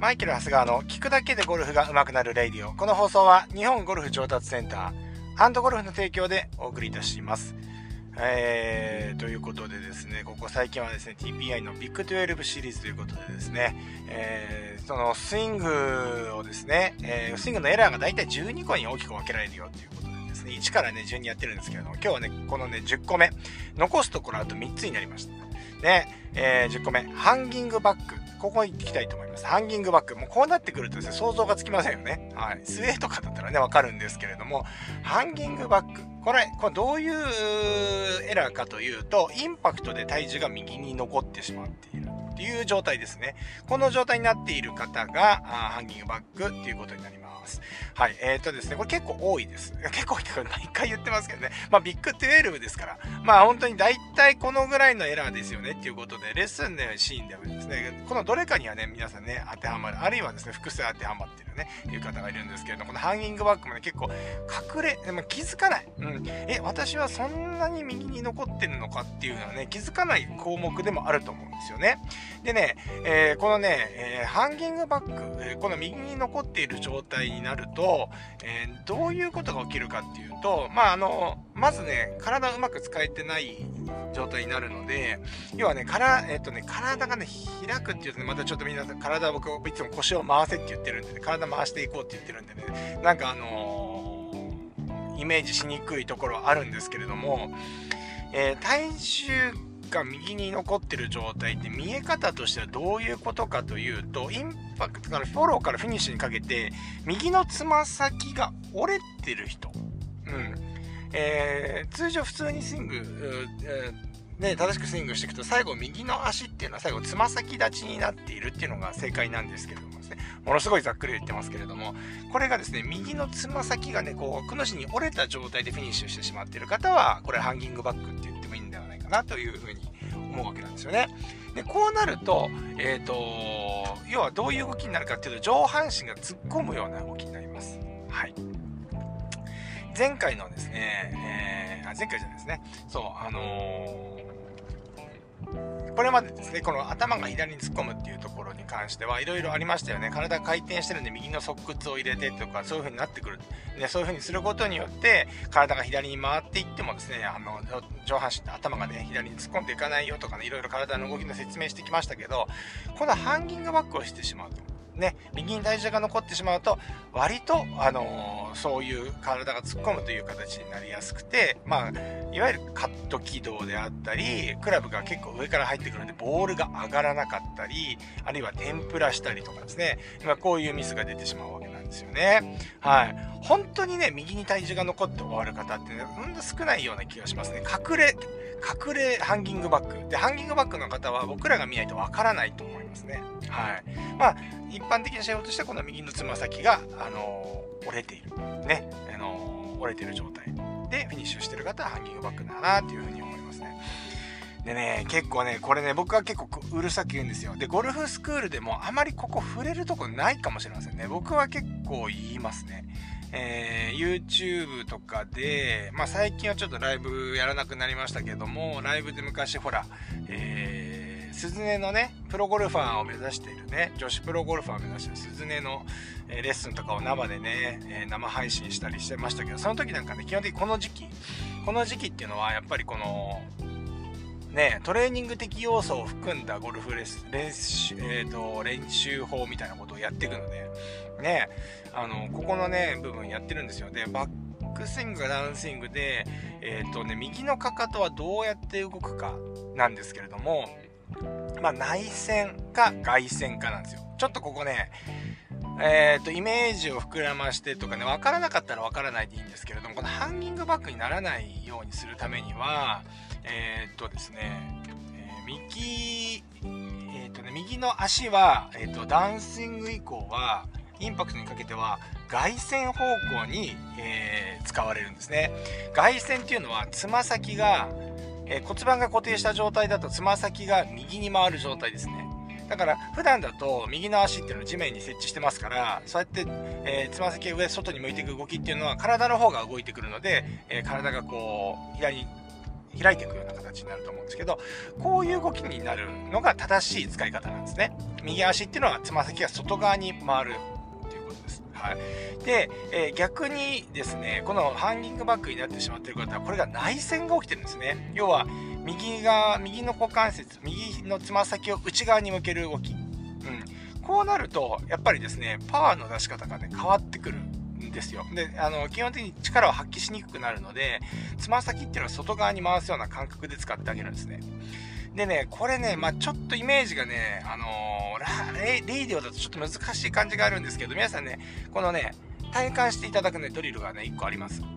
マイケル・ハスガーの聞くだけでゴルフが上手くなるレイディオ。この放送は日本ゴルフ上達センター、ハンドゴルフの提供でお送りいたします。えー、ということでですね、ここ最近はですね、TPI のビッグ12シリーズということでですね、えー、そのスイングをですね、えー、スイングのエラーがだいたい12個に大きく分けられるよということでですね、1からね、順にやってるんですけれども、今日はね、このね、10個目、残すところあと3つになりました。で、えー、10個目、ハンギングバック。ここ行きたいと思います。ハンギングバック。もうこうなってくるとですね、想像がつきませんよね。はい。スウェーとかだったらね、わかるんですけれども、ハンギングバック。これ、これどういうエラーかというと、インパクトで体重が右に残ってしまうっていうという状態ですね。この状態になっている方が、ハンギングバックっていうことになります。はい。えっ、ー、とですね、これ結構多いです。結構多いって毎回言ってますけどね。まあ、ビッグ12ですから、まあ、本当に大体このぐらいのエラーですよねっていうことで、レッスンのシーンではですね、このどれかにはね、皆さんね、当てはまる。あるいはですね、複数当てはまってるね、いう方がいるんですけれども、このハンギングバックもね、結構隠れ、でも気づかない。うん。え、私はそんなに右に残ってるのかっていうのはね、気づかない項目でもあると思うんですよね。でね、えー、このね、えー、ハンギングバック、え、この右に残っている状態になると、えどういうことが起きるかっていうと、まあ、あの、まずね、体うまく使えてない状態になるので、要はね、からえっとね、体がね、開くっていうとね、またちょっとみんな、体僕いつも腰を回せって言ってるんでね、体回していこうって言ってるんでね、なんかあのー、イメージしにくいところはあるんですけれども、えー、体重が右に残ってる状態って見え方としてはどういうことかというとインパクトからフォローからフィニッシュにかけて右のつま先が折れてる人、うん。えー、通常普通にスイング、えね、正しくスイングしていくと最後右の足っていうのは最後つま先立ちになっているっていうのが正解なんですけれどもですねものすごいざっくり言ってますけれどもこれがですね右のつま先がねこうくの字に折れた状態でフィニッシュしてしまっている方はこれハンギングバックって言ってもいいんではないかなというふうに思うわけなんですよね。でこうなると,、えーと、要はどういう動きになるかっていうと上半身が突っ込むような動きになります。はい、前回のですね、えー、前回じゃないですねそうあのーこれまでですね、この頭が左に突っ込むっていうところに関してはいろいろありましたよね。体が回転してるんで右の側屈を入れてとか、そういう風になってくる。ね、そういう風にすることによって、体が左に回っていってもですね、あの、上半身、頭がね、左に突っ込んでいかないよとかね、いろいろ体の動きの説明してきましたけど、このハンギングバックをしてしまうと。ね、右に体重が残ってしまうと、割と、あのー、そういう体が突っ込むという形になりやすくて、まあ、いわゆるカット軌道であったり、クラブが結構上から入ってくるんで、ボールが上がらなかったり、あるいは天ぷらしたりとかですね、まあ、こういうミスが出てしまうわけなんですですよね。はい。本当にね、右に体重が残って終わる方ってね、ほんと少ないような気がしますね。隠れ、隠れハンギングバック。で、ハンギングバックの方は僕らが見ないとわからないと思いますね。はい。まあ、一般的な仕様としてはこの右のつま先が、あのー、折れている。ね。あのー、折れてる状態でフィニッシュしてる方はハンギングバックだなっていうふうに思いますね。でね、結構ね、これね、僕は結構うるさく言うんですよ。で、ゴルフスクールでもあまりここ触れるとこないかもしれませんね。僕は結構言いますね。えー、YouTube とかで、まあ最近はちょっとライブやらなくなりましたけども、ライブで昔ほら、えー鈴音のね、プロゴルファーを目指しているね、女子プロゴルファーを目指している鈴音の、え、レッスンとかを生でね、え、生配信したりしてましたけど、その時なんかね、基本的にこの時期、この時期っていうのはやっぱりこの、ね、トレーニング的要素を含んだゴルフレス練習,、えーと、練習法みたいなことをやっていくので、ね、あのここのね部分やってるんですよでバックスイングがダウンスイングで、えーとね、右のかかとはどうやって動くかなんですけれどもまあ、内線か外線かなんですよ。ちょっとここね、えっ、ー、と、イメージを膨らましてとかね、わからなかったらわからないでいいんですけれども、このハンギングバックにならないようにするためには、えっ、ー、とですね、えー、右、えっ、とね、右の足は、えっ、と、ダンシング以降は、インパクトにかけては外線方向に、え使われるんですね。外線っていうのは、つま先が、え骨盤が固定した状態だとつま先が右に回る状態ですね。だから普段だと右の足っていうのを地面に設置してますからそうやって、えー、つま先上外に向いていく動きっていうのは体の方が動いてくるので、えー、体がこう左に開いていくような形になると思うんですけど、こういう動きになるのが正しい使い方なんですね。右足っていうのはつま先が外側に回る。はい。で、えー、逆にですね、このハンギングバックになってしまってる方は、これが内旋が起きてるんですね。要は、右が、右の股関節、右のつま先を内側に向ける動き。うん。こうなると、やっぱりですね、パワーの出し方がね、変わってくるんですよ。で、あの、基本的に力を発揮しにくくなるので、つま先っていうのは外側に回すような感覚で使ってあげるんですね。でね、これね、まあ、ちょっとイメージがね、あのー、レレイディオだとちょっと難しい感じがあるんですけど、皆さんね、このね、体感していただくね、ドリルがね、1個あります。はい。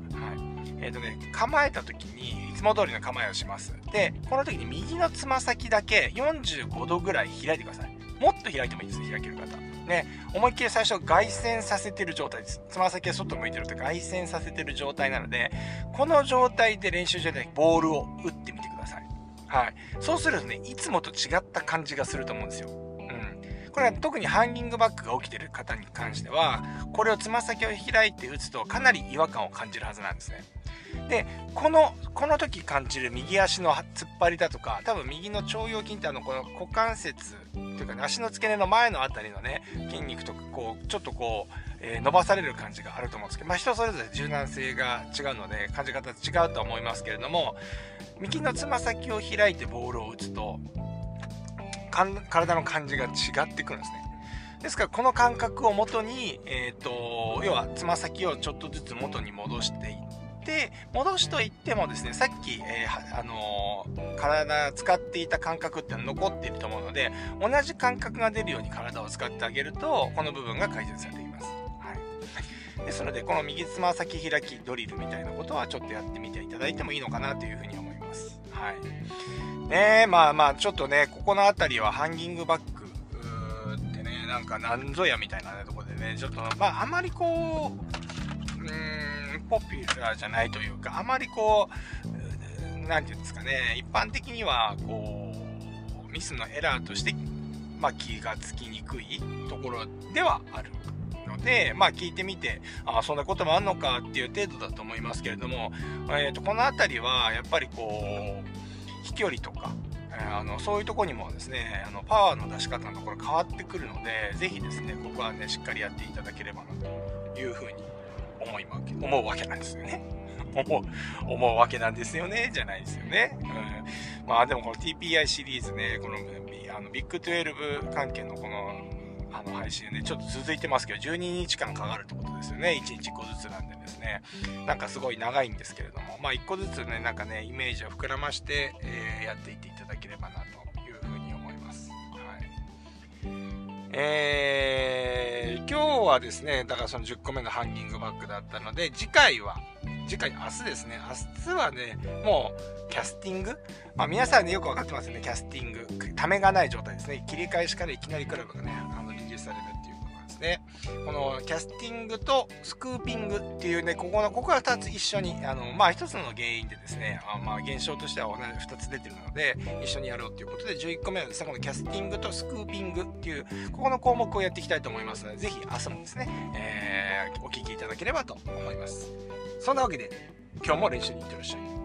えっ、ー、とね、構えた時に、いつも通りの構えをします。で、この時に右のつま先だけ45度ぐらい開いてください。もっと開いてもいいです、開ける方。ね、思いっきり最初外旋させてる状態です。つま先が外向いてると外旋させてる状態なので、この状態で練習場でボールを打ってみてください。はい。そうするとね、いつもと違った感じがすると思うんですよ。うん。これは特にハンギングバックが起きてる方に関しては、これをつま先を開いて打つとかなり違和感を感じるはずなんですね。で、この、この時感じる右足の突っ張りだとか、多分右の腸腰筋ってあの、この股関節というかね、足の付け根の前のあたりのね、筋肉とか、こう、ちょっとこう、えー、伸ばされる感じがあると思うんですけど、まあ、人それぞれ柔軟性が違うので、感じ方違うと思いますけれども、右のつま先を開いてボールを打つと、体の感じが違ってくるんですね。ですから、この感覚をもとに、えっ、ー、と、要は、つま先をちょっとずつ元に戻していって、戻しといってもですね、さっき、えー、あのー、体使っていた感覚って残っていると思うので、同じ感覚が出るように体を使ってあげると、この部分が改善されています。ですので、この右つま先開きドリルみたいなことはちょっとやってみていただいてもいいのかなというふうに思います。はい。ねまあまあ、ちょっとね、ここの辺りはハンギングバックってね、なんかなんぞやみたいな、ね、とこでね、ちょっと、まあ、あまりこう、うん、ポピュラーじゃないというか、あまりこう、なんていうんですかね、一般的には、こう、ミスのエラーとして、まあ、気がつきにくいところではあるので、まあ聞いてみて、あ、そんなこともあんのかっていう程度だと思いますけれども、え、ー、と、この辺りは、やっぱりこう、飛距離とか、あのそういうとこにもですねあのパワーの出し方のところ変わってくるので是非ですねここはねしっかりやっていただければなというふうに思い思うわけなんですよね。思う思うわけなんですよねじゃないですよね。うん、まあでもこの TPI シリーズねこのあのビッグ12関係のこの配信ね、ちょっと続いてますけど、12日間かかるってことですよね。1日1個ずつなんでですね。なんかすごい長いんですけれども、まあ1個ずつね、なんかね、イメージを膨らまして、えー、やっていっていただければなというふうに思います。はい。えー、今日はですね、だからその10個目のハンギングバッグだったので、次回は、次回、明日ですね。明日はね、もう、キャスティング？まあ皆さんね、よくわかってますよね、キャスティング。ためがない状態ですね。切り返しからいきなりクラブがね、されるっていうことなんですね。このキャスティングとスクーピングっていうね、ここの、ここが2つ一緒に、あの、まあ1つの原因でですね、あまあ現象としては同じ2つ出てるので、一緒にやろうっていうことで、11個目はですね、このキャスティングとスクーピングっていう、ここの項目をやっていきたいと思いますので、ぜひ明日もですね、えー、お聞きいただければと思います。そんなわけで、今日も練習に行ってらっしゃい。